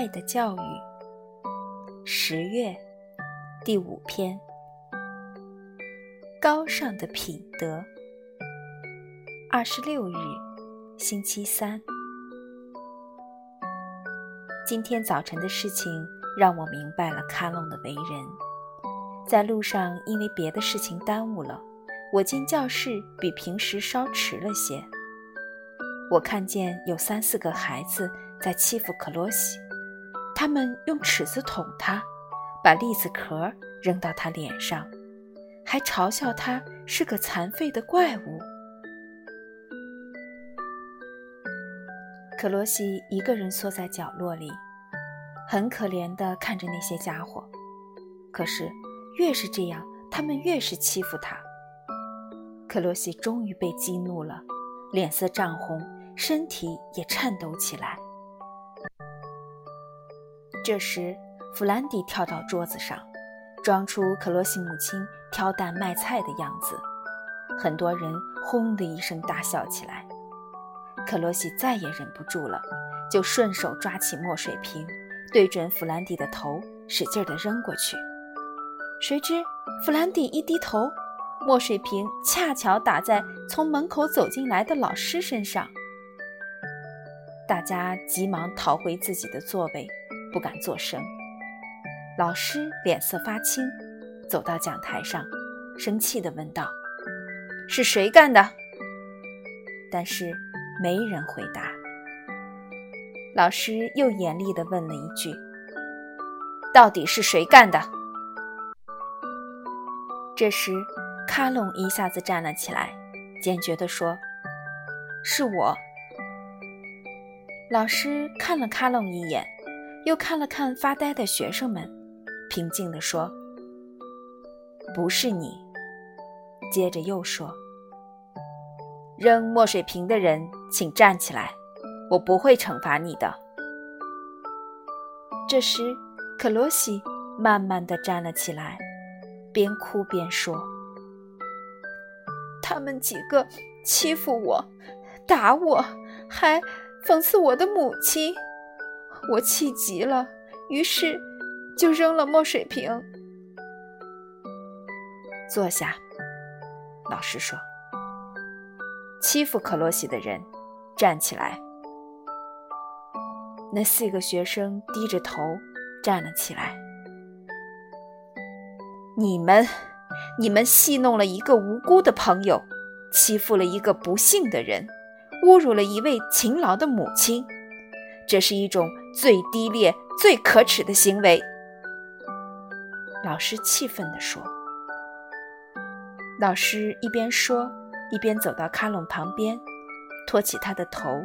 爱的教育》十月第五篇：高尚的品德。二十六日，星期三。今天早晨的事情让我明白了卡隆的为人。在路上，因为别的事情耽误了，我进教室比平时稍迟了些。我看见有三四个孩子在欺负克罗西，他们用尺子捅他，把栗子壳扔到他脸上，还嘲笑他是个残废的怪物。克罗西一个人缩在角落里，很可怜地看着那些家伙。可是，越是这样，他们越是欺负他。克罗西终于被激怒了，脸色涨红，身体也颤抖起来。这时，弗兰迪跳到桌子上，装出克罗西母亲挑担卖菜的样子。很多人轰的一声大笑起来。克罗西再也忍不住了，就顺手抓起墨水瓶，对准弗兰迪的头使劲地扔过去。谁知弗兰迪一低头，墨水瓶恰巧打在从门口走进来的老师身上。大家急忙逃回自己的座位，不敢作声。老师脸色发青，走到讲台上，生气地问道：“是谁干的？”但是。没人回答。老师又严厉地问了一句：“到底是谁干的？”这时，卡隆一下子站了起来，坚决地说：“是我。”老师看了卡隆一眼，又看了看发呆的学生们，平静地说：“不是你。”接着又说。扔墨水瓶的人，请站起来！我不会惩罚你的。这时，克罗西慢慢地站了起来，边哭边说：“他们几个欺负我，打我，还讽刺我的母亲。我气极了，于是就扔了墨水瓶。”坐下，老师说。欺负克洛西的人，站起来！那四个学生低着头站了起来。你们，你们戏弄了一个无辜的朋友，欺负了一个不幸的人，侮辱了一位勤劳的母亲，这是一种最低劣、最可耻的行为。老师气愤地说。老师一边说。一边走到卡隆旁边，托起他的头，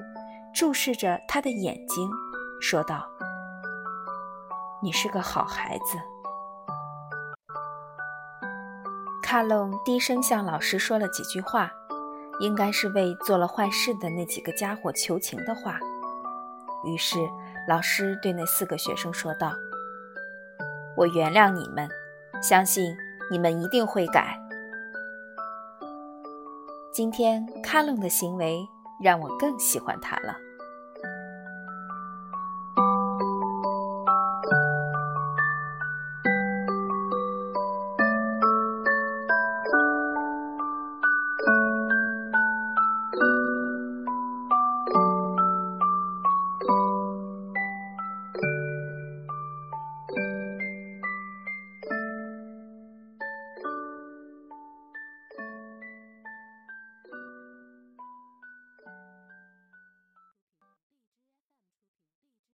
注视着他的眼睛，说道：“你是个好孩子。”卡隆低声向老师说了几句话，应该是为做了坏事的那几个家伙求情的话。于是老师对那四个学生说道：“我原谅你们，相信你们一定会改。”今天卡隆的行为让我更喜欢他了。